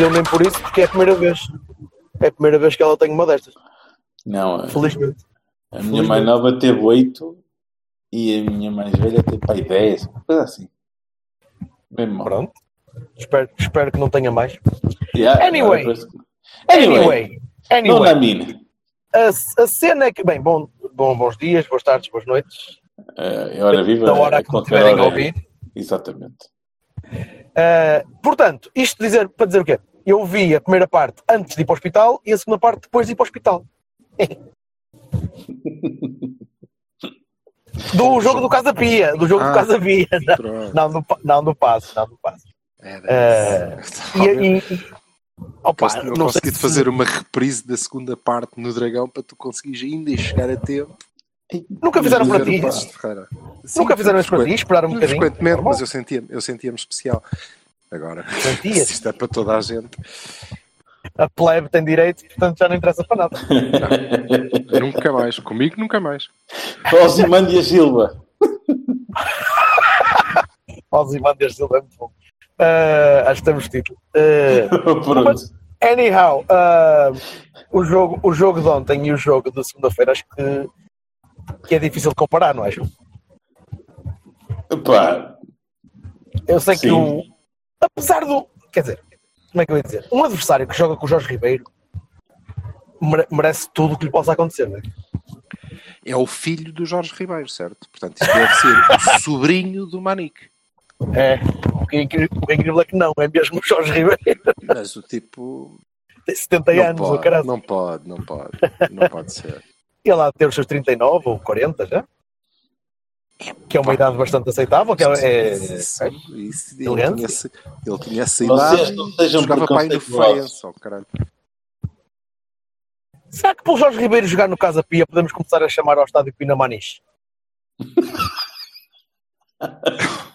Eu nem por isso, porque é a primeira vez. É a primeira vez que ela tem uma destas. Não, a- Felizmente. a minha mais nova teve 8 e a minha mais velha teve pai 10, uma coisa assim. Mesmo. Pronto. Espero, espero que não tenha mais. Yeah, Anyway. Anyway, Anyway. Anyway. mina. A, a cena é que. Bem, bom, bom, bons dias, boas tardes, boas noites. É é hora viva. Da hora a que me tiverem a ouvir. Exatamente. Uh, portanto, isto dizer, para dizer o quê? Eu vi a primeira parte antes de ir para o hospital e a segunda parte depois de ir para o hospital. do jogo do Casa Pia. Do jogo do Ah, Casa Pia. Pronto. Não, do, não do passo, não do passo. Era. Eh, E, e, opa, eu não consegui se- fazer uma reprise da segunda parte no Dragão para tu conseguires ainda chegar a tempo. Nunca fizeram para ti. Nunca fizeram isso para ti, frequente- esperar um bocadinho. Frequentemente, Normal. mas eu sentia-me eu sentia especial. Agora, se isto é para toda a gente, A plebe tem direito, portanto já não interessa para nada. nunca mais. Comigo, nunca mais. Ozymandias Silva. Ozymandias Silva é muito bom. Uh, acho que temos título. Uh, Pronto. anyhow, uh, o, jogo, o jogo de ontem e o jogo de segunda-feira acho que, que é difícil de comparar, não acham? Pá, Eu sei que Sim. o. Apesar do. Quer dizer, como é que eu ia dizer? Um adversário que joga com o Jorge Ribeiro mere- merece tudo o que lhe possa acontecer, não é? É o filho do Jorge Ribeiro, certo? Portanto, isto deve ser o sobrinho do Manique. É. O que é incrível, o que é incrível é que não, é mesmo o Jorge Ribeiro. Mas o tipo. Tem 70 Não anos, o pode, caralho. não pode, não pode. Não pode ser. Ele de ter os seus 39 ou 40 já. Que é uma idade bastante aceitável. Que é, é- Isso, isso, ele, Elegante. tinha, ele tinha essa idade jogava pai no preconceituosos. Faense, oh, caralho. Será que pelo Jorge Ribeiro jogar no Casa Pia podemos começar a chamar ao estádio Pinamanis?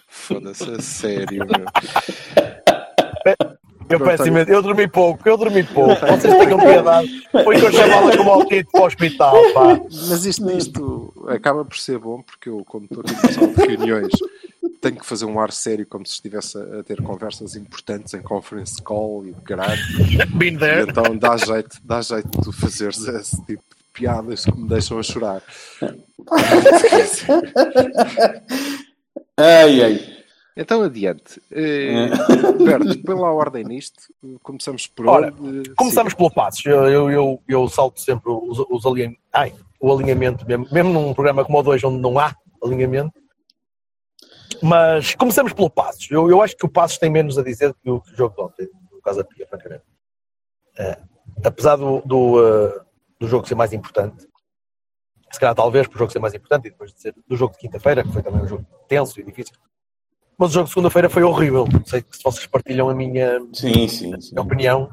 Foda-se, a sério, meu. Eu peço olha. imenso. Eu dormi pouco, eu dormi pouco. Vocês tenham piedade. Foi que eu chamá-la como ao título para o hospital, pá. Mas isto, isto acaba por ser bom, porque eu, como estou aqui no sala de reuniões, tenho que fazer um ar sério, como se estivesse a, ter conversas importantes em conference call e o caralho. Been E there. então dá jeito, dá jeito de tu fazeres esse tipo de piadas que me deixam a chorar. ai, ai. Então, adiante. Eh, Berto, põe lá a ordem nisto. Começamos por Ora, onde? Começamos pelo Passos. Eu, eu, eu, eu salto sempre os, os alinham- ai, o alinhamento, mesmo, mesmo num programa como o 2, onde não há alinhamento. Mas começamos pelo Passos. Eu, eu acho que o Passos tem menos a dizer que o, que o jogo de ontem, no Casa Pia, francamente. Eh, apesar do, do, eh, do jogo ser mais importante, se calhar talvez por o jogo ser mais importante e depois de ser do jogo de quinta-feira, que foi também um jogo tenso e difícil. Mas o jogo de segunda-feira foi horrível. Não sei se vocês partilham a minha, Sim, sim, sim. minha opinião.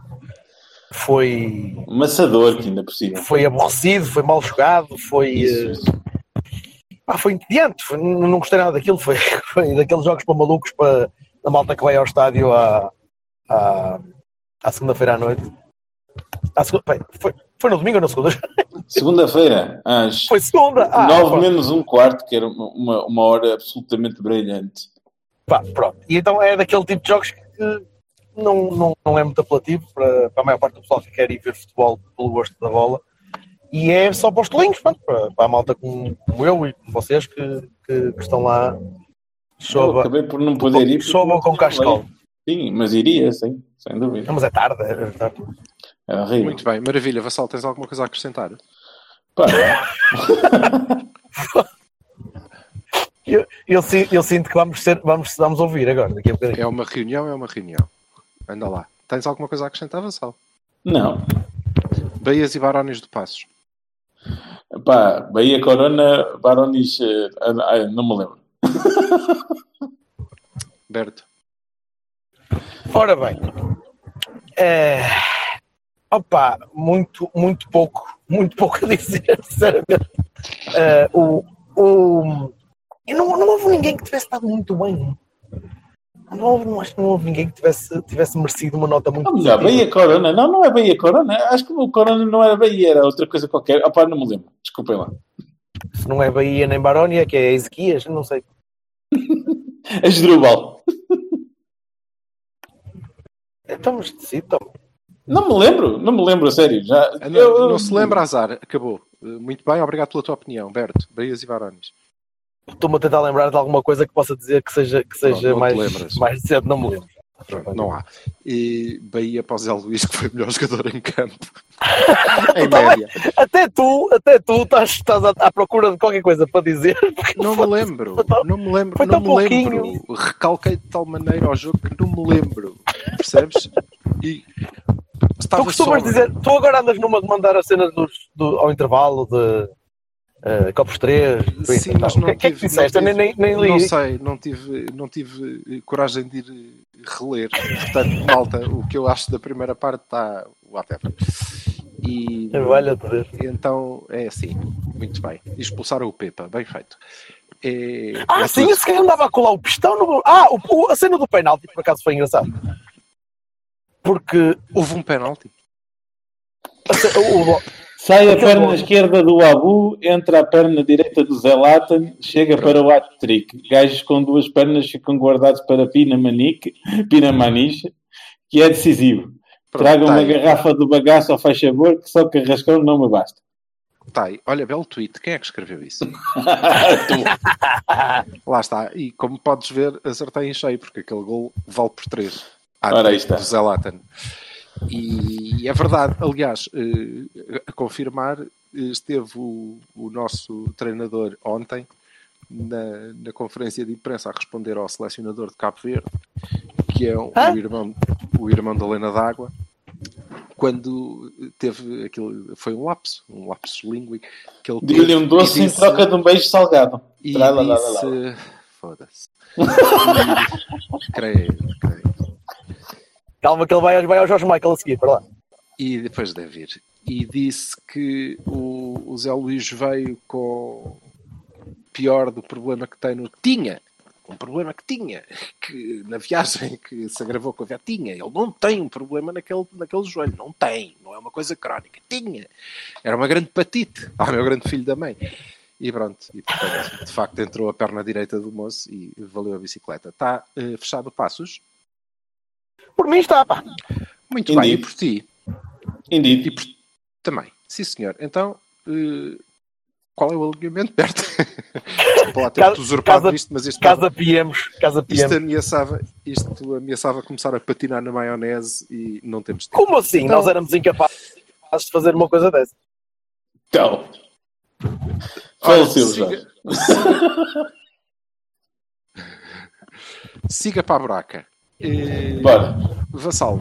Foi Maçador, que ainda por cima. foi aborrecido, foi mal jogado, foi, Isso, isso. pá, foi entediante, foi- não gostei nada daquilo, foi, foi daqueles jogos para malucos para a malta que vai ao estádio à, à, à segunda-feira à noite. À segunda, bem, foi, foi no domingo ou na segunda? Segunda-feira, às Foi segunda! Ah, 9 pá, menos um quarto, que era uma, uma, uma hora absolutamente brilhante. pá, pronto. E então é daquele tipo de jogos que não, não, não é muito apelativo para, para a maior parte do pessoal que quer ir ver futebol pelo gosto da bola. E é só para os telinhos, pronto, para, para a malta como, como eu e como vocês que, que, que estão lá Eu sob, a- acabei por não poder ir. sob ou com cascal. Sim, mas iria, sim, sem dúvida. Não, mas é tarde, é tarde. É horrível. Muito bem, maravilha. Vassal, tens alguma coisa a acrescentar? Pá, Eu, eu, eu sinto que vamos, ser, vamos, vamos ouvir agora, daqui a bocadinho. É uma reunião, é uma reunião. Anda lá. Tens alguma coisa a acrescentar, Vassal? não. Beias e Barónios do Passos. Pá, Bahia Corona, Baronis, eh, ah, ah, não me lembro. Berto. Ora bem, é... opa, muito, muito pouco, muito pouco a dizer, sinceramente. É, o, o... e Não, não houve ninguém que tivesse estado muito bem. Não houve, não, acho que não houve ninguém que tivesse, tivesse merecido uma nota muito Não, melhor, positiva. Bahia Corona. Não, não é Bahia Corona. Acho que o Corona não era Bahia, era outra coisa qualquer. Opá, não me lembro. Desculpem lá. Se não é Bahia nem Barónia, que é Ezequias, não sei. Asdrubal. Então, mas decide, Não me lembro, não me lembro, a sério. Já, Ah, Não, eu- não se lembra, azar. Acabou. Eh, Muito bem, obrigado pela tua opinião, Berto. Bahias e Varones. Estou-me a tentar lembrar de alguma coisa que possa dizer que seja, que seja não te mais, mais decente, não me lembro. Pronto, não há. E Bahia para o Zé Luís, que foi o melhor jogador em campo. em Tá média. Até tu, até tu estás, estás à, à procura de qualquer coisa para dizer. Não me lembro. Não me lembro. Foi Não tão me lembro. pouquinho. Recalquei de tal maneira ao jogo que não me lembro. Percebes? E Tu costumas só- dizer, tu agora andas numa de mandar a cena dos, do, ao intervalo de eh, Copos 3. Sim, mas não o que, que é que tive- disseste? não Eu nem, nem, li. Não sei, não tive, não tive coragem de ir reler. Portanto, malta, o que eu acho da primeira parte está whatever. E Valha-te Deus. então é assim, muito bem. Expulsaram o Pepa, bem feito. É, Ah, é sim, esse cara andava a colar o pistão no. Ah, o, o- a cena do penalti, por acaso, foi engraçado. Porque Houve um penalti. o, o- Sai a perna esquerda do Abu, entra a perna direita do Zelatan, chega para o hat-trick. Gajos com duas pernas ficam guardados para Pina Manique, Pina Maniche, que é decisivo. Traga tá uma garrafa do bagaço ao faz favor, que só carrascão não me basta. Tá aí. Olha, belo tweet. Quem é que escreveu isso? Tu. Lá está. E como podes ver, acertei em cheio, porque aquele gol vale por 3. Ora, aí está. Do Zelatan. E é verdade. Aliás, eh, a confirmar, esteve o, o nosso treinador ontem na, na conferência de imprensa a responder ao selecionador de Cabo Verde, que é o, irmão, o irmão da Lena d'Água, quando teve aquilo, foi um lapso, um lapso ele Deu-lhe um doce e em disse- troca de um beijo salgado. e lá, lá, lá, lá. disse. Foda-se. E- creio, creio. Calma que ele vai, vai ao Jorge Michael a seguir, para lá. E depois deve ir. E disse que o, o Zé Luís veio com pior do problema que tem no. Tinha! Um problema que tinha, que na viagem que se agravou com a viagem, tinha. Ele não tem um problema naquele, naquele joelho, não tem, não é uma coisa crónica, tinha. Era uma grande patite, ao meu grande filho da mãe. E pronto, e portanto, de facto entrou a perna direita do moço e valeu a bicicleta. Está eh, fechado passos? Por mim está, pá. Muito Indeed. bem, e por ti? Indeed. E por... Também. Sim, senhor. Então, eh, qual é o alinhamento, Berto? Desculpa lá ter Casa- usurpado casa- isto, mas isto, Casa Piemos, Casa isto, Piemos. ameaçava, isto ameaçava começar a patinar na maionese e não temos tempo. Como assim? Então- Nós éramos incapazes de fazer uma coisa dessa. Então. Olha, Faleceu siga, já. siga para a buraca. Eh, Bora. Vassalo,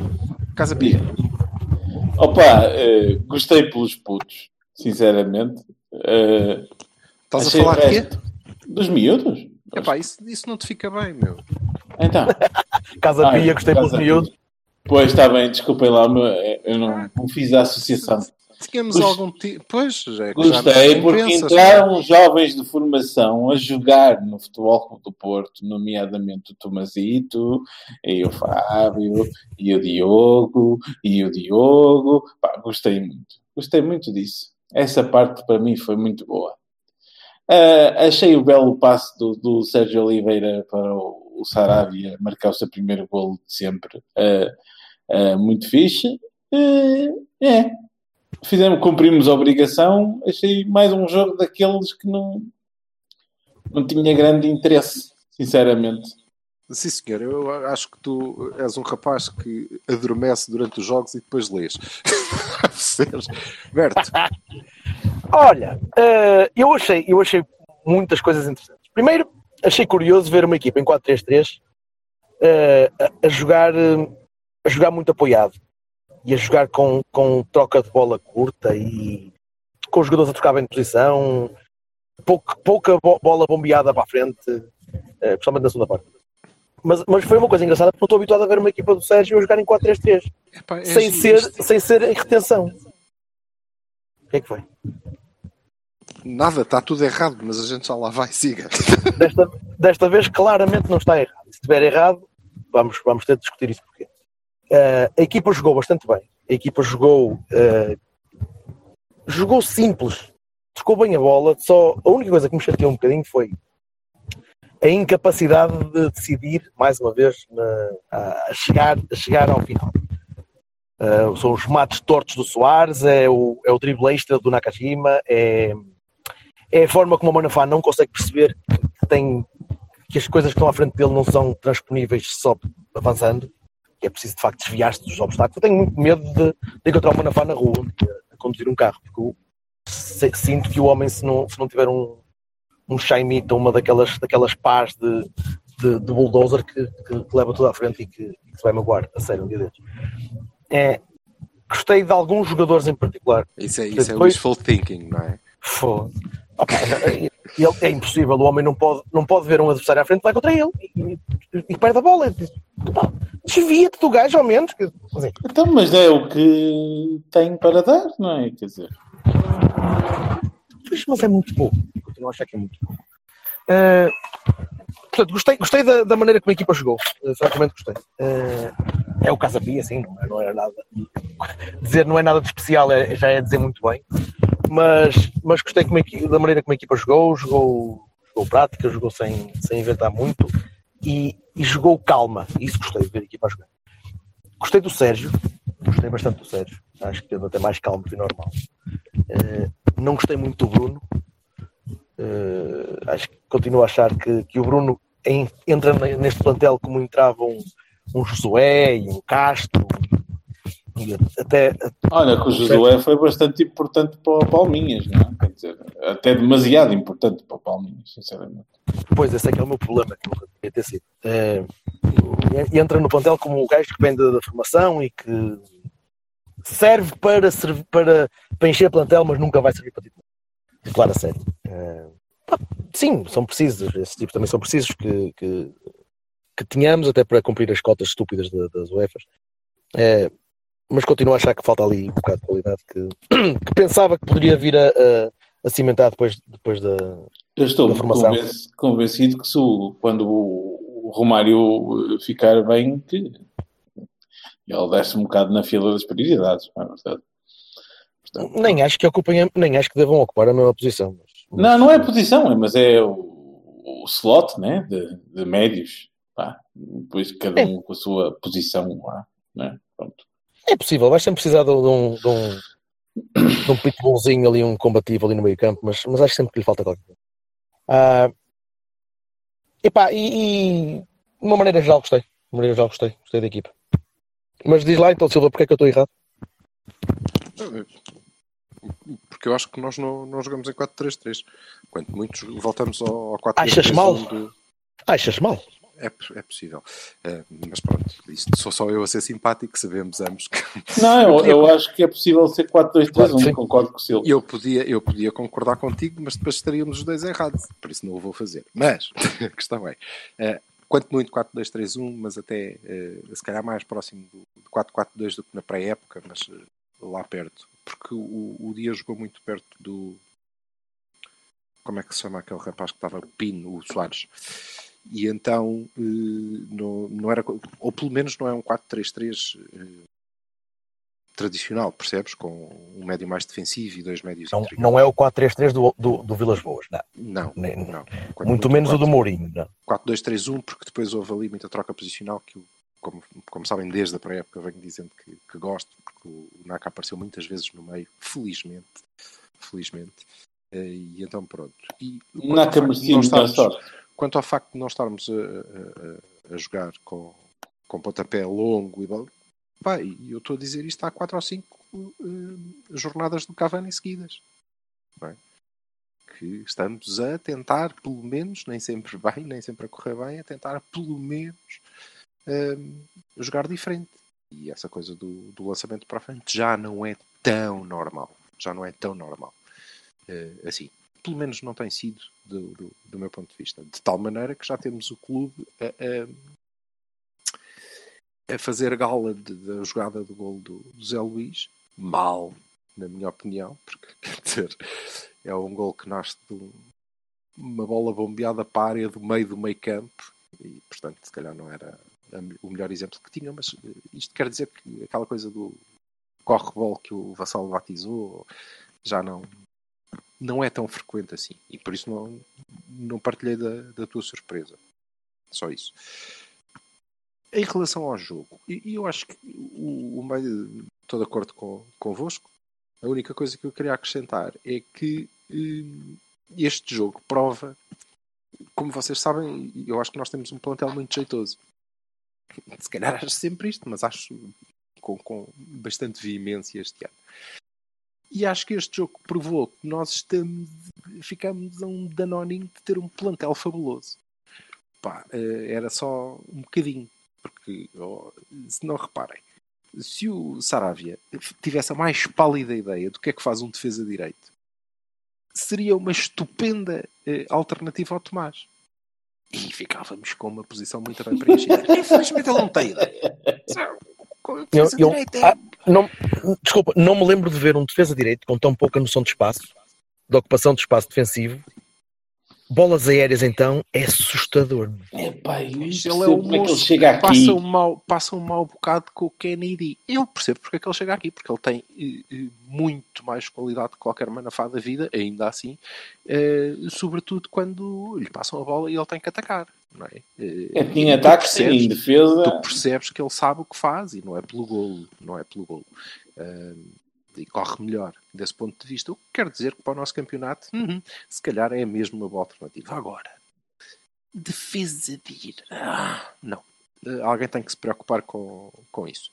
Casa Pia. Opa, eh, gostei pelos putos, sinceramente. Eh, Estás a achei falar o de quê? resto- Dos miúdos? Epá, isso, isso não te fica bem, meu. Então. Casa Ai, Pia, gostei Casa pelos miúdos. Pois está bem, desculpem lá, mas eu não, não fiz a associação. Tínhamos Gost- algum tipo. Pois, é que Gostei porque entraram jovens de formação a jogar no Futebol Clube do Porto, nomeadamente o Tomazito, e o Fábio, e o Diogo, e o Diogo. Pá, gostei muito. Gostei muito disso. Essa parte para mim foi muito boa. Ah, achei o belo passe do, do Sérgio Oliveira para o, o Sarabia marcar o seu primeiro golo de sempre. Ah, ah, muito fixe. É, fizemos, cumprimos a obrigação. Achei mais um jogo daqueles que não, não tinha grande interesse, sinceramente. Sim, senhor. Eu acho que tu és um rapaz que adormece durante os jogos e depois lês. Berto, Olha, eh, eu, achei, eu achei muitas coisas interessantes. Primeiro, achei curioso ver uma equipa em 4-3-3 eh, a, a jogar, eh, a jogar muito apoiado e a jogar com, com troca de bola curta e com os jogadores a trocar bem de posição, pouca, pouca bo- bola bombeada para a frente. eh, principalmente na segunda parte. Mas, mas foi uma coisa engraçada porque não estou habituado a ver uma equipa do Sérgio a jogar em 4-3-3, Epá, é sem, giro ser, sem ser em retenção. O que é que foi? Nada, está tudo errado, mas a gente já lá vai, siga. Desta, desta vez claramente não está errado. Se estiver errado, vamos, vamos ter de discutir isso porquê. Eh, a equipa jogou bastante bem. A equipa jogou eh, jogou simples. Tocou bem a bola. Só a única coisa que me chateou um bocadinho foi a incapacidade de decidir, mais uma vez, na- a, chegar, a chegar ao final. Eh, são os mates tortos do Soares, é o, é o drible extra do Nakajima, é, é a forma como o Manafá não consegue perceber que tem que as coisas que estão à frente dele não são transponíveis só avançando, é preciso de facto desviar-se dos obstáculos. Eu tenho muito medo de, de encontrar o Manafá na rua a conduzir um carro, porque eu se- sinto que o homem, se não, se não tiver um, um Shaimita, uma daquelas, daquelas pás de, de, de bulldozer que, que, que leva tudo à frente e que, que se vai magoar, a sério, um dia desses. É, gostei de alguns jogadores em particular. Isso é, isso é Depois- wishful thinking, não é? Foda. Opa, ele- é impossível, o homem não pode, não pode ver um adversário à frente, vai contra ele e, e- e perde a bola. Diz, "Pá, Desvia-te do gajo ao menos. assim, Então, mas é o que tem para dar, não é? Quer dizer, Pois, mas é muito pouco. Continuo a achar que é muito pouco. Eh, portanto, gostei, gostei da, da maneira como a equipa jogou. Eh, francamente gostei. Eh, é o Casa Pia, sim, não é, não é nada. Dizer não é nada de especial é- já é dizer muito bem. Mas, mas gostei como a equi- da maneira como a equipa jogou, jogou, jogou prática, jogou sem, sem inventar muito e, e jogou calma. Isso gostei de ver a equipa a jogar. Gostei do Sérgio, gostei bastante do Sérgio. Acho que teve até mais calmo que o normal. Eh, não gostei muito do Bruno. Eh, acho que continuo a achar que, que o Bruno entra ne- neste plantel como entrava um, um Josué e um Castro. Até, olha que o Josué foi bastante importante para o Palminhas, não é? Quer dizer, até demasiado importante para o Palminhas, sinceramente. Pois, esse é que é o meu problema, que nunca devia ter sido. E entra no plantel como o gajo que vem da, da formação e que serve para, serv- para, para encher plantel, mas nunca vai servir para titular. Titular a sério. Eh, pá, sim, são precisos, esses tipos também são precisos que, que, que tenhamos, até para cumprir as cotas estúpidas da- das UEFAs. Eh, mas continuo a achar que falta ali um bocado de qualidade que, que pensava que poderia vir a, a, a cimentar depois, depois da, Eu estou convencido que se o- quando o, o Romário eh, ficar bem, que ele desce um bocado na fila das prioridades, não é verdade? Portanto, Nem acho que ocupem, nem acho que devam ocupar a mesma posição. mas- Não, não é posição, é- mas é o, o slot né, de, de médios. Pá, depois cada É. um com a sua posição lá. Né? Pronto. É possível, vais sempre precisar de, um- de um, de, um, pitbullzinho ali, um combativo ali no meio campo, mas, mas acho sempre que lhe falta qualquer coisa. Ah, epá, e, e de uma maneira geral gostei. De uma maneira geral gostei, gostei da equipa. Mas diz lá então, Silva, porque é que eu estou errado? Porque eu acho que nós não, não jogamos em 4-3-3. Quanto muitos voltamos ao, ao 4 Achas mal? do- Achas mal? É, é possível. Eh, mas pronto, isto sou só eu a ser simpático, sabemos ambos que Não, Eu eu, acho que é possível ser 4-2-3-1, Claro que sim. concordo com o Silvio. eu podia, eu podia concordar contigo, mas depois estaríamos os dois errados, por isso não o vou fazer. Mas a questão é, eh, quanto muito 4-2-3-1, mas até eh, se calhar mais próximo do do 4-4-2 do que na pré-época, mas lá perto, porque o, o dia jogou muito perto do. Como é que se chama aquele rapaz que estava? Pino, o Soares. E então eh, não, não era. Ou pelo menos não é um 4-3-3 eh, tradicional, percebes? Com um médio mais defensivo e dois médios Não, não é o 4-3-3 do, do, do Vilas Boas, não. Não, Nem- não. Quando Muito menos o do 4, Mourinho, não. 4-2-3-1, porque depois houve ali muita troca posicional que, eu, como, como sabem, desde a pré-época venho dizendo que, que gosto, porque o Naka apareceu muitas vezes no meio, felizmente. Felizmente. Eh, E então pronto. E quanto ao Naka merecia estarmos- sorte. Quanto ao facto de não estarmos a, a- a- jogar com, com pontapé longo e pá, eu estou a dizer isto há 4 ou 5 jornadas do Cavani seguidas. não é? Que estamos a tentar, pelo menos, nem sempre bem, nem sempre a correr bem, a tentar, pelo menos, hum, jogar diferente. E essa coisa do, do lançamento para a frente já não é tão normal. Já não é tão normal. Eh, assim. Pelo menos não tem sido, do, do, do meu ponto de vista. De tal maneira que já temos o clube a, a, a fazer gala da jogada do gol do, do Zé Luís, mal, na minha opinião, porque quer dizer, é um gol que nasce de um- uma bola bombeada para a área do meio do meio campo e, portanto, se calhar não era o melhor exemplo que tinha, mas isto quer dizer que aquela coisa do corre-bol que o Vassal batizou já não, não é tão frequente assim. E por isso não, não partilhei da, da tua surpresa. Só isso. Em relação ao jogo, e, eu acho que o, o estou de acordo com, convosco, a única coisa que eu queria acrescentar é que hum, este jogo prova, como vocês sabem, eu acho que nós temos um plantel muito jeitoso. Se calhar acho sempre isto, mas acho com, com bastante veemência este ano. E acho que este jogo provou que nós estamos, ficamos a um danoninho de ter um plantel fabuloso. Pá, eh, era só um bocadinho, porque oh, se não reparem, se o Saravia tivesse a mais pálida ideia do que é que faz um defesa direito, seria uma estupenda eh, alternativa ao Tomás. E ficávamos com uma posição muito bem preenchida. Infelizmente ele não tem ideia. Com Eu, eu- direita é ah, não, desculpa, não me lembro de ver um defesa direito com tão pouca noção de espaço, de ocupação de espaço defensivo. Bolas aéreas, então, é assustador. Epá, eu Ele é um como é que ele moço chega aqui. passa um, mau, passa um mau bocado com o Kennedy. Eu percebo porque é que ele chega aqui, porque ele tem eh, eh, muito mais qualidade que qualquer manafá da vida, ainda assim, eh, sobretudo quando lhe passam a bola e ele tem que atacar. Não é? É, e tu ataques percebes- em defesa. tu percebes que ele sabe o que faz e não é pelo golo, não é pelo golo. Ahm, e corre melhor desse ponto de vista. O que quer dizer que para o nosso campeonato, uhum, se calhar é mesmo uma boa alternativa. Agora, defesa de ir. Ah, não. Eh, alguém tem que se preocupar com, com isso.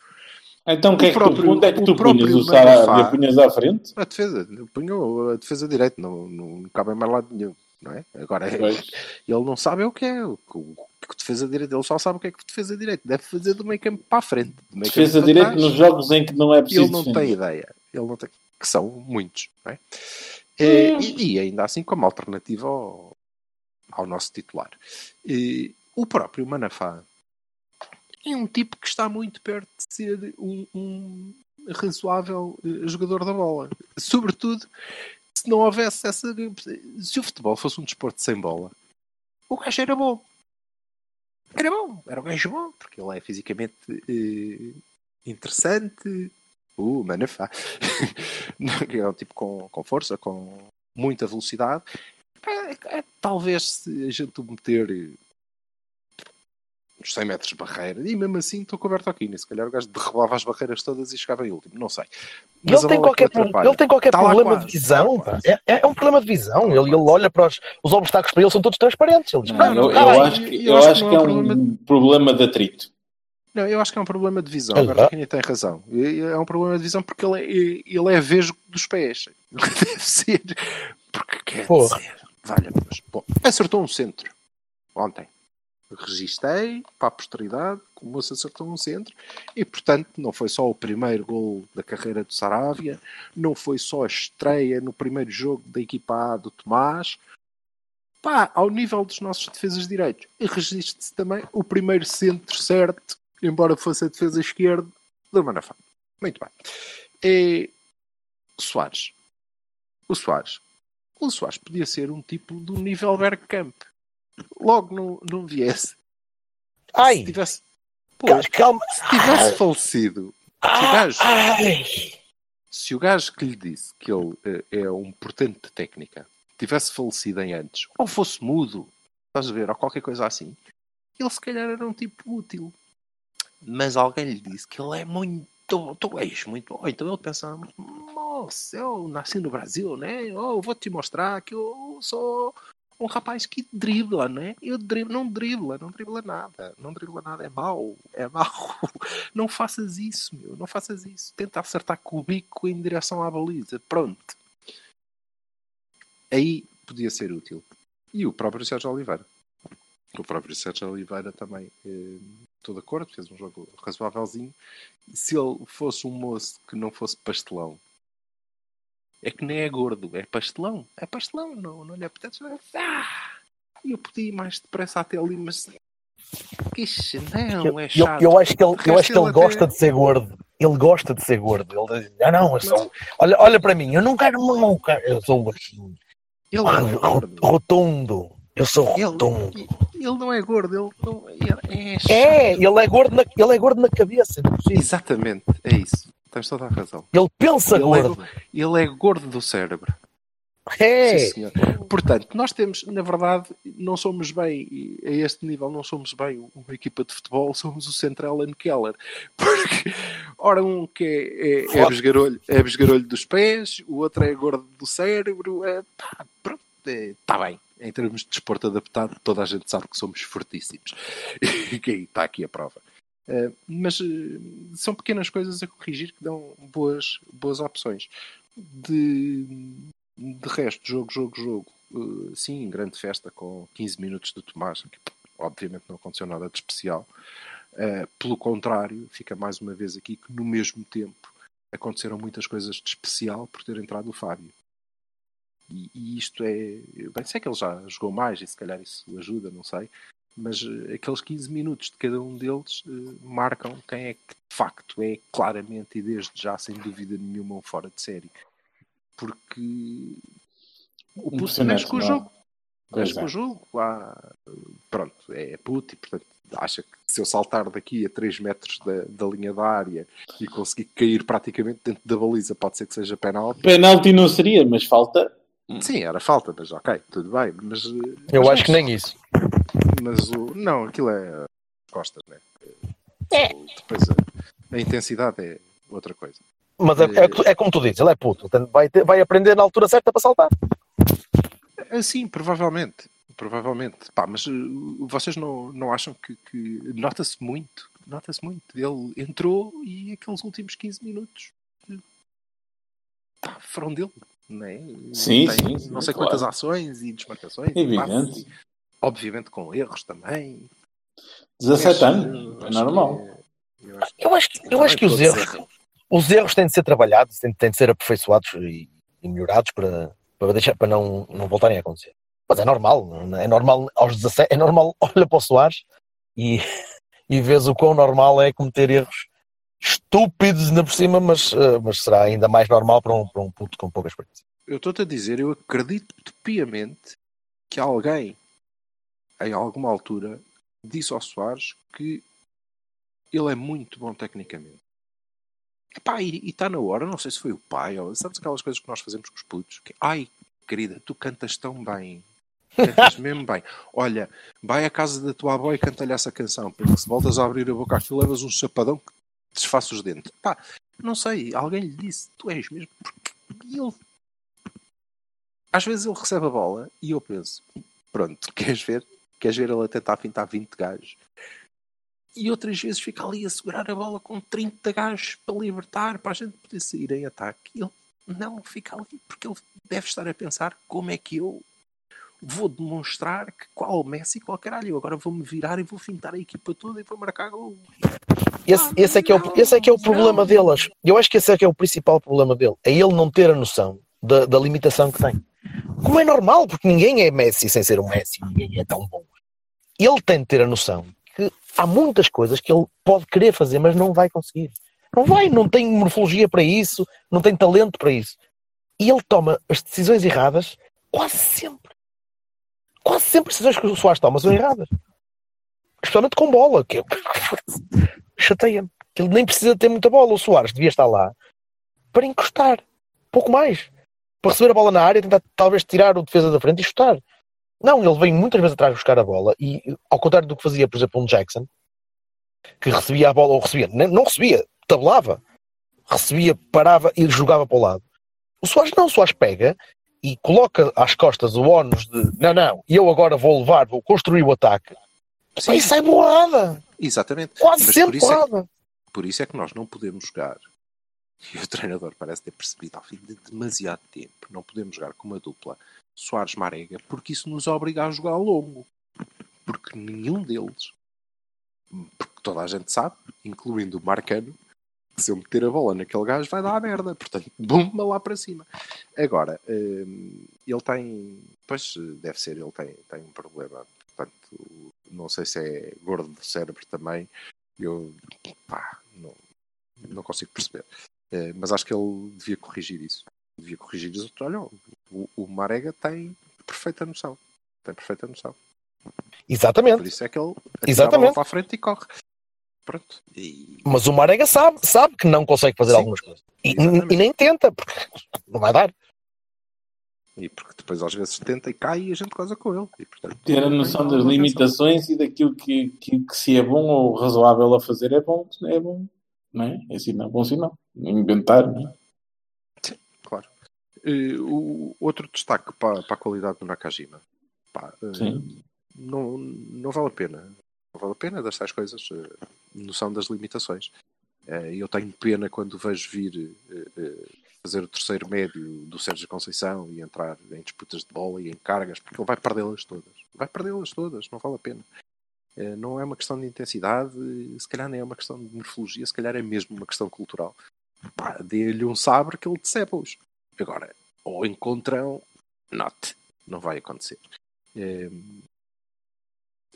Então, o que é que próprio- tu, onde é que o tu próprio punhas o Sarabia? Punhas à frente? A defesa, punhou a defesa direita, não, não, não cabe mais lado nenhum. Não é? Agora, Pois. ele não sabe o que é. O, que- o que defesa direita, ele só sabe o que é que defesa direita. Deve fazer do meio campo para a frente. Defesa trás. nos jogos em que não é preciso ele não defender. tem ideia. Ele não tem, que são muitos. Não é? Eh, e, e ainda assim como alternativa ao, ao nosso titular. Eh, o próprio Manafá é um tipo que está muito perto de ser um, um razoável eh, jogador da bola. Sobretudo se não houvesse essa. Se o futebol fosse um desporto sem bola, o gajo era bom. Era bom, era um gajo bom, porque ele é fisicamente eh, interessante. Uh, Manafá. é um tipo com, com força, com muita velocidade. É, é, talvez se a gente o meter eh, uns 100 metros de barreira, e mesmo assim estou coberto aqui. Se calhar o gajo derrubava as barreiras todas e chegava em último, não sei. Ele tem qualquer, ele tem qualquer problema quase, de visão. lá pá. É, é um problema de visão. Ele, ele olha para os, os obstáculos para ele, são todos transparentes. Ele diz, Não, eu, "Ah, eu bem." acho que, eu eu acho que é é um um problema de atrito. Não, eu acho que é um problema de visão. Agora a tem razão. É um problema de visão porque ele é, ele é vesgo dos pés. Deve ser. Porque quer Porra. dizer. Valha, mas, bom, acertou um centro ontem. Registrei para a posteridade que o moço acertou um centro e, portanto, não foi só o primeiro gol da carreira do Saravia, não foi só a estreia no primeiro jogo da equipa A do Tomás. Pá, ao nível dos nossos defesas direitos, e registre-se também o primeiro centro certo, embora fosse a defesa esquerda, do Manafá. Muito bem. E Soares. O Soares. O Soares podia ser um tipo do nível Bergkamp. Logo não, não viesse. Se Ai, tivesse, Pô, ca- calma. se tivesse falecido, se o gajo, se o gajo que lhe disse que ele eh, é um portento de técnica tivesse falecido em antes, ou fosse mudo, estás a ver, ou qualquer coisa assim, ele se calhar era um tipo útil. Mas alguém lhe disse que ele é muito, tu és muito bom. Então ele pensa, moça, eu nasci no Brasil, né? Oh, vou te mostrar que eu sou um rapaz que dribla, né? Eu dribla, não dribla, não dribla nada, não dribla nada, é mau, é mau. Não faças isso, meu, não faças isso. Tenta acertar com o bico em direção à baliza, pronto. Aí podia ser útil. E o próprio Sérgio Oliveira. O próprio Sérgio Oliveira também, eh, estou de acordo, fez um jogo razoávelzinho. Se ele fosse um moço que não fosse pastelão, é que nem é gordo, é pastelão. É pastelão, não, não lhe apetece. Ah! Eu podia ir mais depressa até ali, mas. Ixi, não, Eu, é eu, chato. eu acho que ele, eu acho que ele até- gosta de ser gordo. Ele gosta de ser gordo. Ele diz, ah, não, eu sou. Olha, olha para mim, eu não quero. Quero eu sou assim, Ele não é gordo. rotundo. Eu sou Ele, rotundo. ele não é gordo, ele, não, ele é chato. É, ele é gordo na, ele é gordo na cabeça. não precisa. Exatamente, é isso. Tens toda a razão. Ele pensa Ele é, gordo. go- ele é gordo do cérebro. É. Sim, senhor. Portanto, nós temos, na verdade, não somos bem, a este nível, não somos bem uma equipa de futebol, somos o Central and Keller. Porque, ora, um que é, é, é, besgarolho, é besgarolho dos pés, o outro é gordo do cérebro, é, pá, pronto, está bem. Em termos de desporto adaptado, toda a gente sabe que somos fortíssimos. E está aqui a prova. Uh, mas uh, são pequenas coisas a corrigir que dão boas, boas opções. De, de resto, jogo, jogo, jogo. Uh, sim, grande festa com 15 minutos de Tomás. Que, obviamente não aconteceu nada de especial. Pelo contrário, fica mais uma vez aqui que no mesmo tempo aconteceram muitas coisas de especial por ter entrado o Fábio. E, e isto é. Bem, sei que ele já jogou mais e se calhar isso ajuda, não sei. Mas uh, aqueles 15 minutos de cada um deles uh, marcam quem é que de facto é claramente e desde já, sem dúvida nenhuma, um fora de série. Porque o puto mexe com o não. jogo. Mexe com é. o jogo. Há, pronto, é puto e portanto acha que se eu saltar daqui a 3 metros da, da linha da área e conseguir cair praticamente dentro da baliza, pode ser que seja penalti. Penalti não seria, mas falta. Sim, era falta, mas ok, tudo bem. Mas, uh, Eu mas acho que nem isso. Mas o. Não, aquilo é costas, né? Depois a, a intensidade é outra coisa. Mas é, é- é como tu dizes, ele é puto. Portanto, vai, ter- vai aprender na altura certa para saltar. Ah, Sim, provavelmente. Provavelmente. Pá, mas uh, vocês não, não acham que, que nota-se muito? Nota-se muito. Ele entrou e aqueles últimos 15 minutos pá, foram dele. Não, é? Sim, Tem sim, sim, não sei claro. quantas ações e desmarcações. Evidente. e, obviamente com erros também. 17 Mas, anos, é normal. que- eu acho que- Eu acho, que- eu acho que os erros, os erros têm de ser trabalhados, têm, têm de ser aperfeiçoados e, e melhorados para, para, deixar, para não, não voltarem a acontecer. Mas é normal, é normal aos 17, é normal, olha para o Soares e, e vês o quão normal é cometer erros estúpidos ainda por cima, mas, eh, mas será ainda mais normal para um, para um puto com pouca experiência. Eu estou-te a dizer, eu acredito piamente que alguém, em alguma altura, disse ao Soares que ele é muito bom tecnicamente. Epá, e está na hora, não sei se foi o pai, ou sabes aquelas coisas que nós fazemos com os putos? Que, Ai, querida, tu cantas tão bem. Cantas mesmo bem. Olha, vai à casa da tua avó e canta-lhe essa canção, porque se voltas a abrir a boca aqui, levas um chapadão que desfaça os dentes. Pá, não sei, alguém lhe disse, tu és mesmo. E ele às vezes ele recebe a bola e eu penso, pronto, queres ver? Queres ver ele a tentar fintar 20 gajos? E outras vezes fica ali a segurar a bola com 30 gajos para libertar, para a gente poder sair em ataque. Ele não fica ali, porque ele deve estar a pensar como é que eu vou demonstrar que qual o Messi qual caralho. Eu agora vou-me virar e vou fintar a equipa toda e vou marcar gol. Esse, esse, é que é o, esse é que é o problema deles. Eu acho que esse é que é o principal problema dele. É ele não ter a noção da, da limitação que tem. Como é normal, porque ninguém é Messi sem ser um Messi, ninguém é tão bom. Ele tem de ter a noção que há muitas coisas que ele pode querer fazer, mas não vai conseguir. Não vai, não tem morfologia para isso, não tem talento para isso. E ele toma as decisões erradas quase sempre. Quase sempre as decisões que o Soares toma são erradas. Especialmente com bola, que é chateia-me. Ele nem precisa ter muita bola. O Soares devia estar lá para encostar. Pouco mais. Para receber a bola na área, tentar talvez tirar o defesa da frente e chutar. Não, ele vem muitas vezes atrás buscar a bola e, ao contrário do que fazia, por exemplo, um Jackson, que recebia a bola, ou recebia, não recebia, tabelava, recebia, parava e jogava para o lado. O Soares não, o Soares pega e coloca às costas o ónus de não, não, eu agora vou levar, vou construir o ataque. Sim. E sai borrada. Exatamente. Quase Mas por sempre isso, é, borrada. por isso é que nós não podemos jogar. E o treinador parece ter percebido ao fim de demasiado tempo. Não podemos jogar com uma dupla Soares-Marega, porque isso nos obriga a jogar longo. Porque nenhum deles, porque toda a gente sabe, incluindo o Marcano, Se eu meter a bola naquele gajo, vai dar a merda. Portanto, bumba lá para cima. Agora, hum, ele tem. Pois, deve ser, ele tem, tem um problema. Portanto, não sei se é gordo do cérebro também. Eu, pá, não, não consigo perceber. Eh, mas acho que ele devia corrigir isso. Devia corrigir isso. Olha, o, o Marega tem perfeita noção. Tem perfeita noção. Por Exatamente. isso é que ele Exatamente. para a frente e corre. Pronto. E, Mas o Marega sabe, sabe que não consegue fazer Sim. algumas coisas. E, e nem tenta, porque não vai dar. e porque depois às vezes tenta e cai e a gente goza com ele. E, portanto, Ter a noção das limitações e daquilo que, que, que se é bom ou razoável a fazer é bom, é bom. Não é? É sinal, bom sinal. Inventar, não é? Claro. Eh, o outro destaque para, para a qualidade do Nakajima. Pá, Sim. não, não vale a pena. Vale a pena das tais coisas. eh, noção das limitações. Eh, eu tenho pena quando vejo vir eh, fazer o terceiro médio do Sérgio Conceição e entrar em disputas de bola e em cargas, porque ele vai perdê-las todas. Vai perdê-las todas, não vale a pena. Não é uma questão de intensidade, se calhar nem é uma questão de morfologia, se calhar é mesmo uma questão cultural. Dê-lhe um sabre que ele decepa-os. Agora, ou encontrão, not. Não vai acontecer.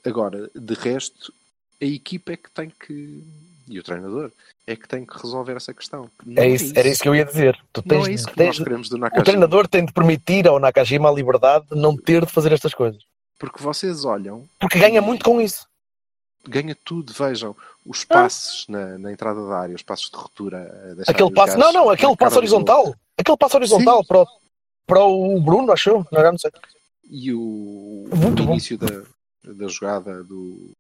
Eh, agora, de resto, a equipa é que tem que. E o treinador é que tem que resolver essa questão. Não É isso, era isso que eu ia dizer. Tu Não tens, é isso que tens- nós queremos do o Nakajima. treinador tem de permitir ao Nakajima a liberdade de não ter de fazer estas coisas. Porque vocês olham, Porque ganha muito com isso. ganha tudo, vejam. Os passes na, na entrada da área, os passos de ruptura. deixar Aquele passo, não, não, aquele passo horizontal. Aquele passo horizontal para o, para o Bruno, acho eu. Não, não sei. e o, o início da, da jogada do,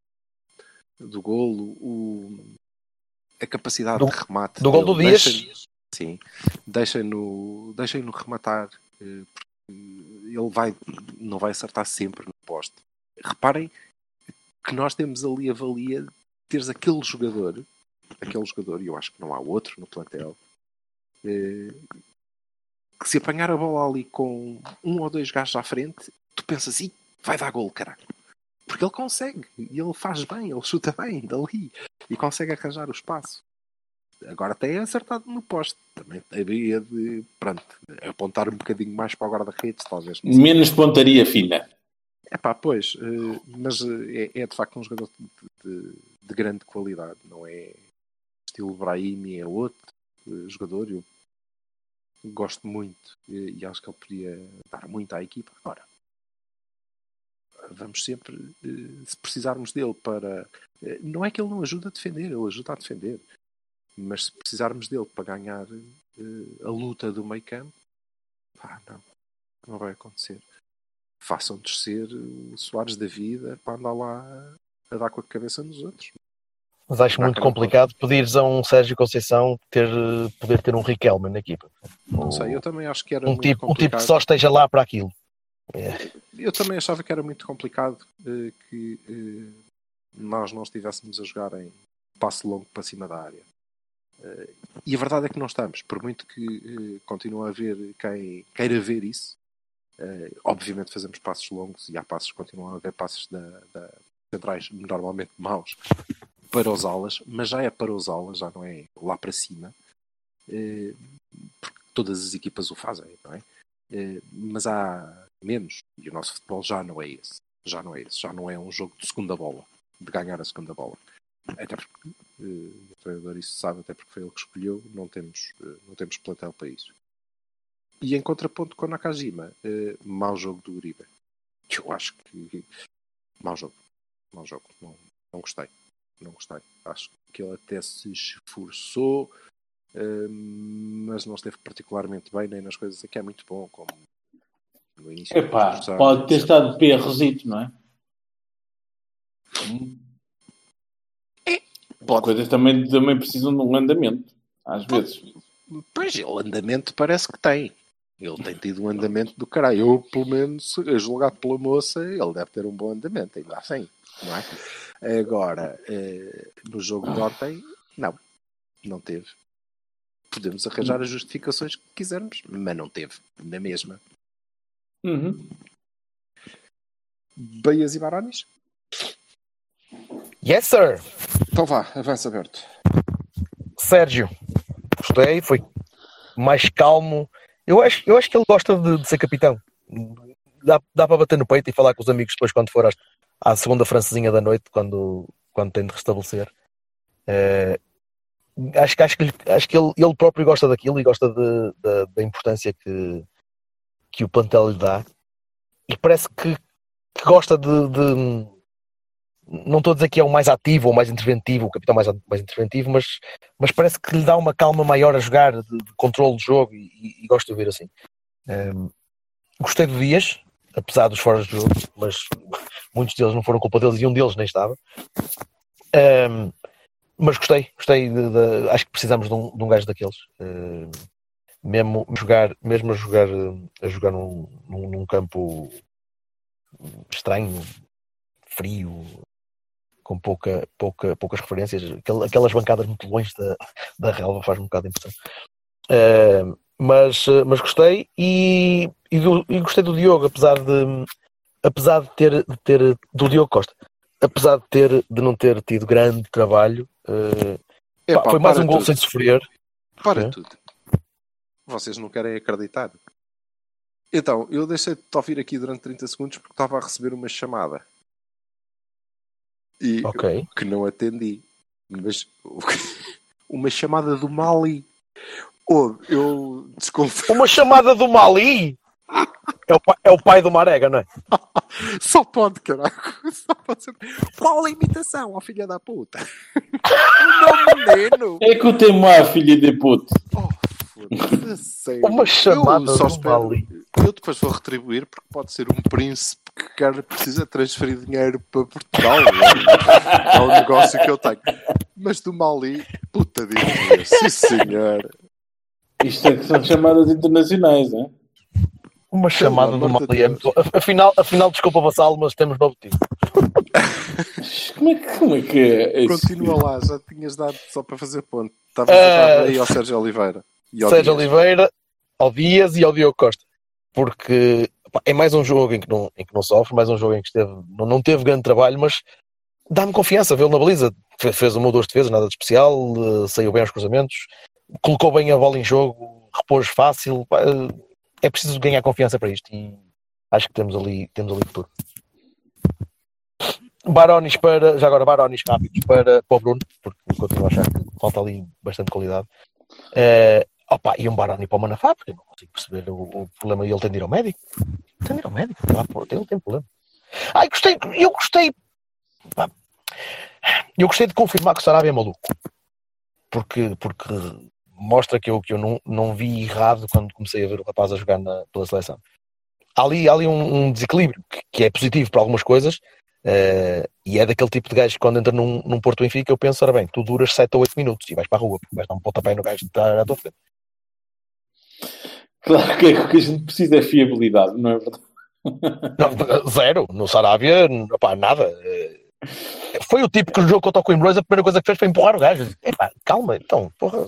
do golo, o, a capacidade Do- de remate. do gol do. Dias. Deixem- Sim, deixem-no deixem -no rematar, eh, porque ele vai, não vai acertar sempre no poste. Reparem que nós temos ali a valia de teres aquele jogador, aquele jogador, e eu acho que não há outro no plantel, eh, que se apanhar a bola ali com um ou dois gajos à frente, tu pensas, Ih, vai dar gol, caralho. Porque ele consegue, e ele faz bem, ele chuta bem dali, e consegue arranjar o espaço. Agora tem acertado no poste. Também havia de, pronto, apontar um bocadinho mais para o guarda-redes, talvez. Menos pontaria fina. É pá, pois, eh, mas eh, é, é de facto um jogador de, de- de grande qualidade, não é estilo Brahimi, é outro eh, jogador. Eu gosto muito e acho que ele podia dar muito à equipa. Agora, vamos sempre, eh, se precisarmos dele para. eh, Não é que ele não ajuda a defender, ele ajuda a defender, mas se precisarmos dele para ganhar eh, a luta do meio campo, pá, não, não vai acontecer façam descer o Soares da vida para andar lá a dar com a cabeça nos outros. Mas acho muito complicado pedires a um Sérgio Conceição ter, poder ter um Riquelme na equipa. Não sei, eu também acho que era Um muito tipo, um tipo complicado. que só esteja lá para aquilo. Eu também achava que era muito complicado eh, que eh, nós não estivéssemos a jogar em passo longo para cima da área. Eh, e a verdade é que não estamos, por muito que continue a haver quem queira ver isso. obviamente fazemos passos longos e há passos, continuam a haver passos da, da centrais normalmente maus para os alas, mas já é para os alas, já não é lá para cima. Porque todas as equipas o fazem, não é? Mas há menos e o nosso futebol já não é esse. Já não é esse. Já não é um jogo de segunda bola, de ganhar a segunda bola. Até porque eh, o treinador isso sabe, até porque foi ele que escolheu, não temos, eh, não temos plantel para isso. E em contraponto com Nakajima, eh, mau jogo do Uribe. Eu acho que mau jogo. Mau jogo. Não, não gostei. Não gostei. Acho que ele até se esforçou, eh, mas não esteve particularmente bem nem nas coisas que é muito bom, como no início Epá, construção. pode ter estado de perrosito, não é? Pode. Coisas também, também precisam de um andamento, às vezes. Pois, ele andamento parece que tem. Ele tem tido um andamento do caralho. Eu, pelo menos, julgado pela moça, ele deve ter um bom andamento, ainda assim, não é? Agora, eh, no jogo de ontem, não. Não teve. Podemos arranjar as justificações que quisermos, mas não teve. Na mesma. Uhum. Beias e Baranis? Yes, sir. Então vá, avança aberto. Sérgio, gostei, foi mais calmo. Eu acho, eu acho que ele gosta de, de ser capitão. Dá, dá para bater no peito e falar com os amigos depois quando for às- à segunda francesinha da noite, quando, quando tem de restabelecer. Eh, acho que, acho que, acho que ele, ele próprio gosta daquilo e gosta de- da- da importância que, que o plantel lhe dá. E parece que, que gosta de, de- Não estou a dizer que é o mais ativo ou mais interventivo, o capitão mais, mais interventivo, mas, mas parece que lhe dá uma calma maior a jogar, de, de controle do jogo e, e- gosto de ver assim. Ehm, gostei do Dias, apesar dos fora de jogo, mas muitos deles não foram culpa deles e um deles nem estava. Ehm, mas gostei, gostei de, de- acho que precisamos de um, de um gajo daqueles. Mesmo jogar, mesmo a jogar, a jogar num, num, campo estranho, frio, com pouca, pouca, poucas referências, aquel- aquelas bancadas muito longe da, da relva faz um bocado de impressão. Ehm, mas, eh, mas gostei e, e, do- e gostei do Diogo, apesar de apesar de ter, de ter do Diogo Costa, apesar de ter de não ter tido grande trabalho, eh, Epá, pá, foi mais um gol sem sofrer. Para É. tudo. Vocês não querem acreditar. Então, eu deixei de te ouvir aqui durante 30 segundos porque estava a receber uma chamada. E Ok. que não atendi. Mas uma chamada do Mali. Ouve, eu desconfio. Uma chamada do Mali é o, pai, é o pai do Marega, não é? Só pode, caraca. Só pode ser. Qual a imitação, ó filha da puta? o meu menino. É que eu tenho uma filha de puto. Oh, sério. Uma chamada eu só do espero- Mali. Eu depois vou retribuir porque pode ser um príncipe que quer, precisa transferir dinheiro para Portugal. É o negócio que eu tenho. Mas do Mali, puta de Deus, sim senhor. Isto é que são chamadas internacionais, não é? Uma chamada do Mali. é muito- Afinal, afinal, desculpa, vassalo, mas temos novo time. Como é que, como é, que é? Continua lá, já tinhas dado só para fazer ponto. Estavas Ah, a dar aí ao Sérgio Oliveira. E ao Sérgio Dias. Oliveira, ao Dias e ao Diogo Costa. Porque pá, é mais um jogo em que não, em que não sofre, mais um jogo em que esteve, não, não teve grande trabalho, mas dá-me confiança vê-lo na baliza. Fe- Fez uma ou duas defesas, nada de especial, eh, saiu bem aos cruzamentos, colocou bem a bola em jogo, repôs fácil. pá, eh, é preciso ganhar confiança para isto e acho que temos ali, temos ali futuro. Barones para, já agora Barones rápidos para, para o Bruno, porque continuo a achar que falta ali bastante qualidade. Eh, opa, e um Baroni para o Manafá, porque eu não consigo perceber o, o problema e ele tem de ir ao médico. Tem de ir ao médico, lá, pô, tem, tem problema. Ai, gostei, eu gostei. pá, Eu gostei de confirmar que o Sarabia é maluco. Porque, porque mostra que eu, que eu não, não vi errado quando comecei a ver o rapaz a jogar na, pela seleção. Há ali, há ali um, um desequilíbrio que, que é positivo para algumas coisas, eh, e é daquele tipo de gajo que quando entra num, num Porto Benfica eu penso, ora bem, tu duras 7 ou 8 minutos e vais para a rua, porque vais dar um pontapé no gajo que está à tua frente. Claro que o que a gente precisa é fiabilidade, não é verdade? Não, zero, no Sarabia, opá, nada. Eh, Foi o tipo que no jogo contra o Coimbra, a primeira coisa que fez foi empurrar o gajo. Epá, calma, então, porra.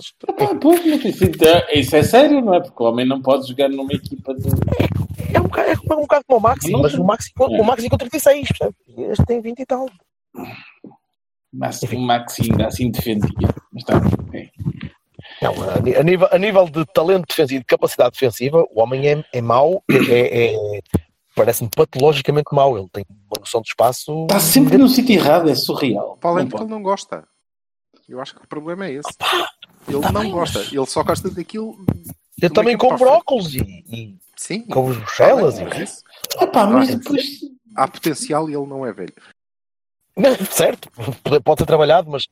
Pois, mas isso, então, isso é sério, não é? Porque o homem não pode jogar numa equipa de. É um bocado, é um bocado como o Maxi, mas o Maxi, o Maxi com 36, percebe? E Este tem 20 e tal. Mas o Maxi ainda assim defendia. Mas está bem. Não, a, nível, a nível de talento defensivo e de capacidade defensiva, o homem é, é mau, é, é- parece-me patologicamente mau. Ele tem uma noção de espaço. Está sempre no sítio errado, é surreal. Para além Não de que ele não gosta. Eu acho que o problema é esse. Ele tá não bem, gosta. mas- Ele só gosta daquilo. Eu também é com que é para a brócolis e, e Sim. com os Bruxelas. Tá isso- Epá, mas depois. Há potencial e ele não é velho. Não, certo, pode- ser trabalhado, mas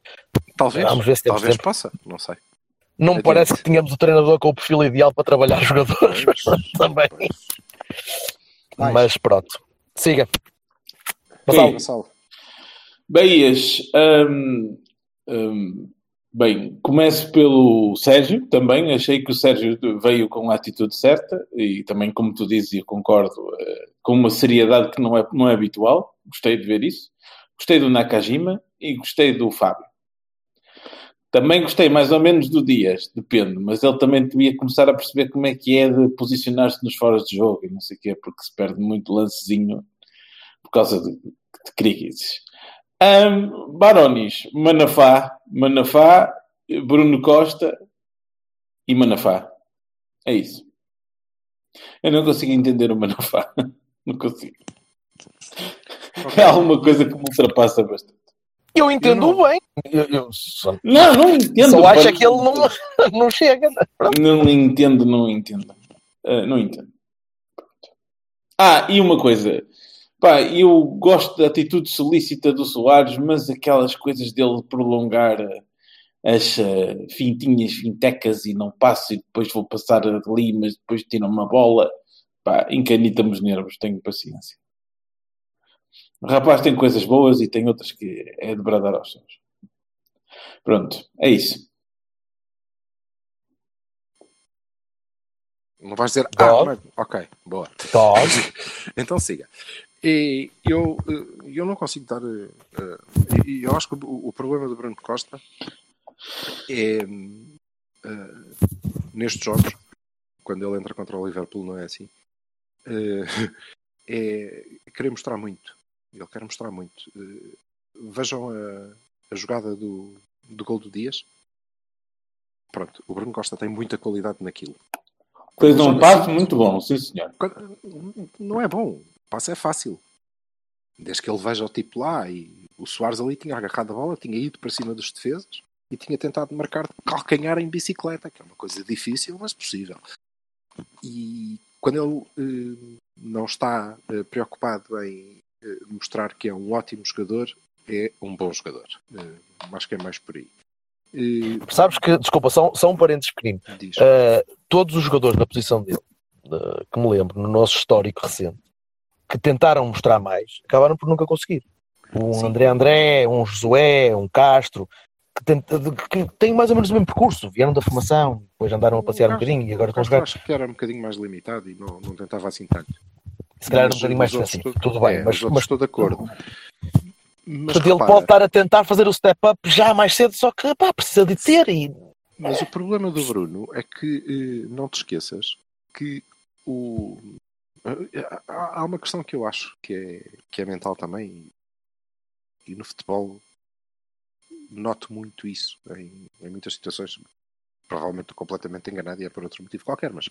Talvez. Vamos ver se Talvez tempo. possa. Não sei. Não me parece que tínhamos o treinador com o perfil ideal para trabalhar jogadores. mas pronto, também. Mais. Mas pronto, siga. Gonçalo. Beias. hum, hum, bem, começo pelo Sérgio também. Achei que o Sérgio veio com a atitude certa e também, como tu dizes, e eu concordo, eh, com uma seriedade que não é, não é habitual. Gostei de ver isso. Gostei do Nakajima e gostei do Fábio. Também gostei mais ou menos do Dias, depende, mas ele também devia começar a perceber como é que é de posicionar-se nos foras de jogo e não sei o quê, porque se perde muito lancezinho por causa de, de crises. Um, Barones, Manafá, Manafá, Bruno Costa, e Manafá. É isso. Eu não consigo entender o Manafá. Não consigo. É alguma coisa que me ultrapassa bastante. Eu entendo bem. Eu, eu só, Não, não entendo. só acho que ele não, não chega. Não entendo, não entendo. Ah, não entendo. Ah, e uma coisa. Pá, eu gosto da atitude solícita do Soares, mas aquelas coisas dele prolongar as ah, fintinhas, fintecas e não passo e depois vou passar ali, mas depois tiro uma bola. Pá, encanita-me os nervos, tenho paciência. O rapaz tem coisas boas e tem outras que é de bradar aos céus. Pronto, é isso. Não vais dizer. Dog. Ah, mas... ok, boa. Dog. Então siga. E eu, eh, eu não consigo dar. eh, eh, e eu acho que o, o problema do Bruno Costa é eh, nestes jogos, quando ele entra contra o Liverpool, não é assim. eh, é querer mostrar muito. Ele quer mostrar muito. Eh, vejam a, a jogada do, do gol do Dias. Pronto, o Bruno Costa tem muita qualidade naquilo. Fez um passo assim. muito bom, sim senhor. Não é bom. O passo é fácil. Desde que ele veja o tipo lá e o Soares ali tinha agarrado a bola, tinha ido para cima dos defesas e tinha tentado marcar de calcanhar em bicicleta, que é uma coisa difícil, mas possível. E quando ele eh, não está eh, preocupado em mostrar que é um ótimo jogador, é um bom jogador. Eh, acho que é mais por aí. Eh, Sabes que, desculpa, só, só um parênteses pequenino. Uh, todos os jogadores da posição dele, que me lembro, no nosso histórico recente, que tentaram mostrar mais, acabaram por nunca conseguir. Um Sim. André André, um Josué, um Castro, que, tenta- que têm mais ou menos o mesmo percurso, vieram da formação, depois andaram a passear um bocadinho e agora estão a jogar. Acho que era um bocadinho mais limitado e não, não tentava assim tanto. Se calhar era um bocadinho mais defensivo. estou- Tudo bem, é, mas, mas estou de acordo. Mas, portanto, ele repara, pode estar a tentar fazer o step up já mais cedo, só que pá, precisa de ter e mas o problema do Bruno é que eh, não te esqueças que o. eh, Há há uma questão que eu acho que é, que é mental também, e no futebol noto muito isso em, em muitas situações. Provavelmente estou completamente enganado e é por outro motivo qualquer, mas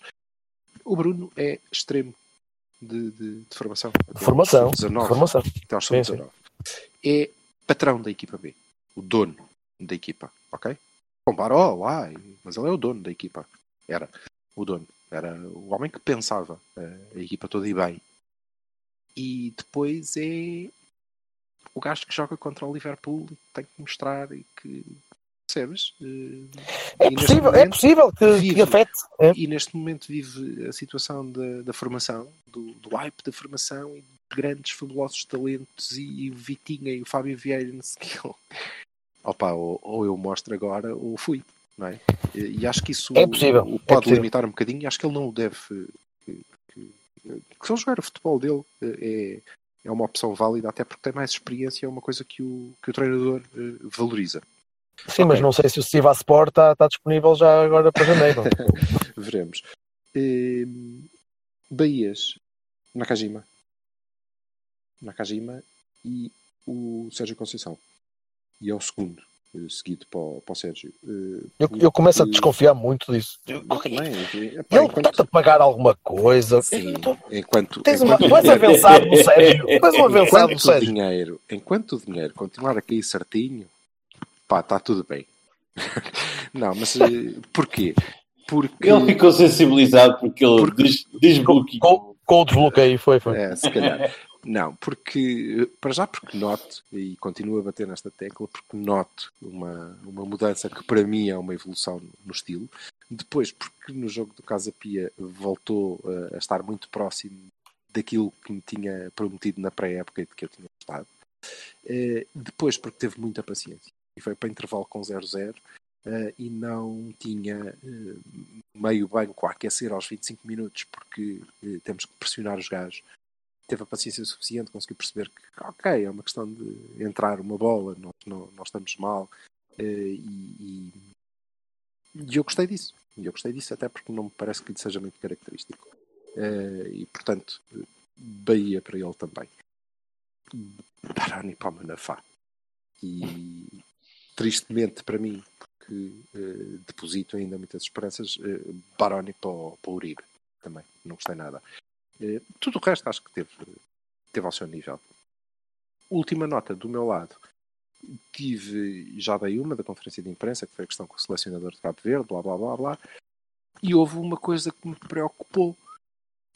o Bruno é extremo de, de- de formação. Formação. 19. formação. até aos Sim, sub-19. É patrão da equipa B. O dono da equipa, ok? Compara, oh, lá, mas ele é o dono da equipa. Era o dono. Era o homem que pensava eh, a equipa toda e bem. E depois é o gajo que joga contra o Liverpool e tem que mostrar que percebes? Eh, É e possível, é momento possível que, vive- que afete. é. e neste momento vive a situação da, da formação, do, do hype da formação e de grandes, fabulosos talentos e, o Vitinha e o Fábio Vieira no skill. Opa, ou, ou eu mostro agora ou fui, não é? E, e acho que isso É possível, o é pode possível. limitar um bocadinho e acho que ele não o deve. Que, que, que só jogar o futebol dele eh, é, é uma opção válida, até porque tem mais experiência, é uma coisa que o, que o treinador eh, valoriza. Sim, mas Ok. não sei se o Siva Sport está está disponível já agora para janeiro. Veremos. Ehm, Bahias, Nakajima. Nakajima e o Sérgio Conceição. E é o segundo, eh, seguido para o, para o Sérgio. Eh, Eu, eu começo a desconfiar muito disso. Eu também. Epá, Ele enquanto- está-te a pagar alguma coisa. Sim, Tu- enquanto, Tens és avançado no um avançado Sérgio. dinheiro, enquanto o dinheiro continuar a cair certinho, pá, está tudo bem. Não, mas eh, porquê? Porque Ele ficou sensibilizado porque ele Porque- des- desbloqueou. Com, com o desbloqueio, foi, foi. É, se calhar. Não, porque, para já porque noto, e continuo a bater nesta tecla, porque noto uma, uma mudança que para mim é uma evolução no estilo. Depois, porque no jogo do Casa Pia voltou eh, a estar muito próximo daquilo que me tinha prometido na pré-época e de que eu tinha gostado. Eh, Depois, porque teve muita paciência e foi para intervalo com 0-0 eh, e não tinha eh, meio banco a aquecer aos 25 minutos porque eh, temos que pressionar os gajos teve a paciência suficiente, conseguiu perceber que, ok, é uma questão de entrar uma bola, nós não, nós estamos mal. e, e- e eu gostei disso. E eu gostei disso até porque não me parece que lhe seja muito característico. E, portanto, Bahia para ele também. Barani para o Manafá. E, tristemente para mim, porque que eh, deposito ainda muitas esperanças. eh, Baroni para para o Uribe também, não gostei nada. Eh, tudo o resto acho que teve, teve ao seu nível. Última nota do meu lado. Tive, já dei uma da conferência de imprensa, que foi a questão com o selecionador de Cabo Verde, blá blá blá blá. E houve uma coisa que me preocupou,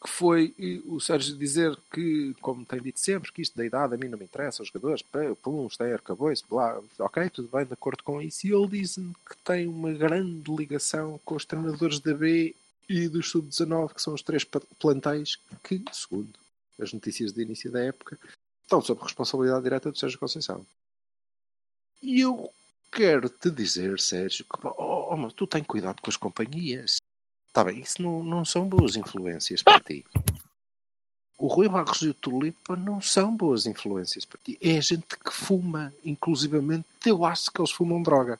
que foi o Sérgio dizer que, como tem dito sempre, que isto da idade a mim não me interessa, os jogadores, pum, isto é, acabou-se, blá, ok, tudo bem, de acordo com isso. E ele diz-me que tem uma grande ligação com os treinadores da B e dos Sub-19, que são os três plantéis que, segundo as notícias de início da época, estão sob responsabilidade direta do Sérgio Conceição. E eu quero te dizer, Sérgio, que oh, oh, tu tens cuidado com as companhias. Está bem, isso não, não são boas influências para ti. O Rui Barros e o Tulipa não são boas influências para ti. É gente que fuma, inclusivamente, eu acho que eles fumam droga.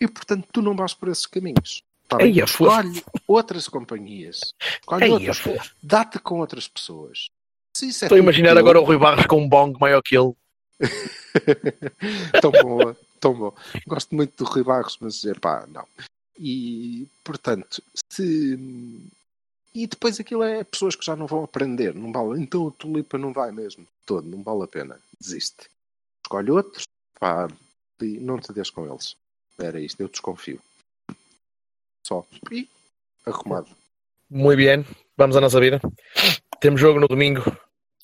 E portanto tu não vais por esses caminhos. Tá bem? Escolhe outras companhias. Escolhe outras. Dá-te com outras pessoas. Se isso é Estou a imaginar teu- agora o Rui Barros com um bong maior que ele. tão boa, tão bom. Gosto muito do Rui Barros, mas é pá, não. E portanto, se. E depois aquilo é pessoas que já não vão aprender, não vale. Então o Tulipa não vai mesmo, todo, não vale a pena, desiste. Escolhe outros, pá, e não te des com eles. Era isto, eu desconfio. Só. E arrumado. Muito bem, vamos à nossa vida. Temos jogo no domingo.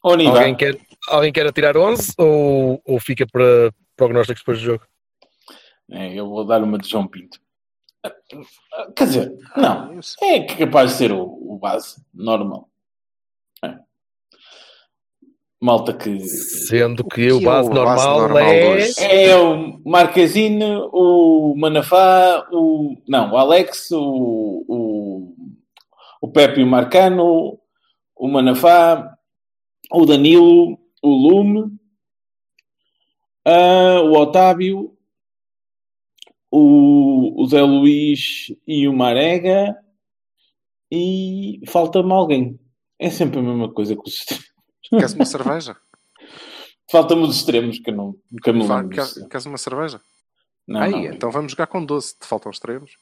Alguém quer, alguém quer atirar 11 ou, ou fica para prognósticos depois do jogo? É, eu vou dar uma de João Pinto. Quer dizer, não. Eu sei. É que é capaz de ser o, o base normal. É. Malta que Sendo que O o que é base o base normal, normal é. é o Marquezine, o Manafá, o não, o Alex, o, o, o Pepe e o Marcano, o Manafá, o Danilo, o Lume, ah, o Otávio, o, o Zé Luís e o Marega e falta-me alguém. É sempre a mesma coisa que os extremos. Queres uma cerveja? Falta-me os extremos que eu não, nunca me lembro. Queres, queres uma cerveja? Não, Aí, não. então vamos jogar com 12. Te faltam extremos?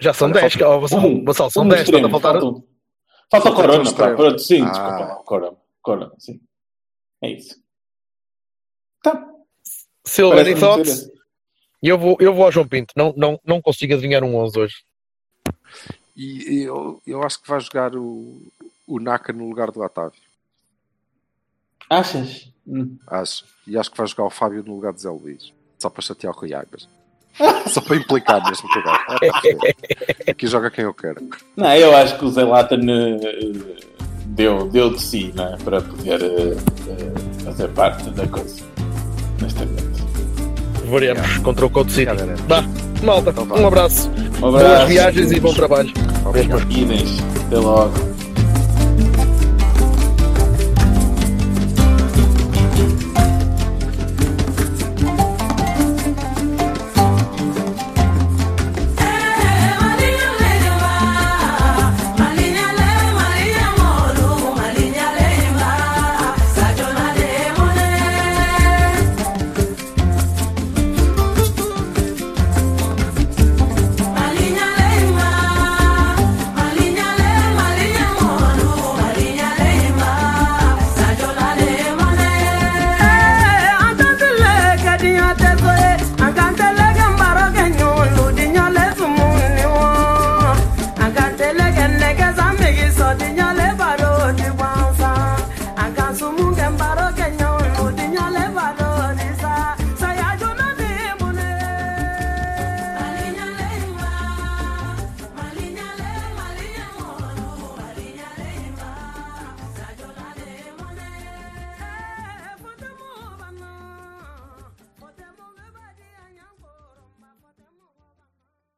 Já são Olha, 10, falta- oh, Vassal, Vassal, são um 10, extremo, falta faltar. Falta, falta Corona, um pá, pronto, sim, Ah. desculpa lá, Corona, Corona, sim. É isso. Tá, Silver parece-me e Thoughts. E eu vou, eu vou ao João Pinto. Não, não, não consigo adivinhar um 11 hoje. E eu, eu acho que vai jogar o, o Naka no lugar do Otávio. Achas? Hum. Acho. E acho que vai jogar o Fábio no lugar de Zé Luís. Só para chatear o Rui. Só para implicar mesmo que eu gosto. Pá, é. Aqui joga quem eu quero. Não, eu acho que o Zé Latan eh, deu, deu de si, não é? Para poder eh, fazer parte da coisa. Honestamente. Veremos contra o Code City. Vá, malta, Então um abraço. Um Boas abraço. viagens e bom trabalho. Obrigado. Inês. Até logo.